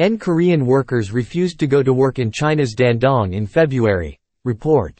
N Korean workers refused to go to work in China's Dandong in February. Report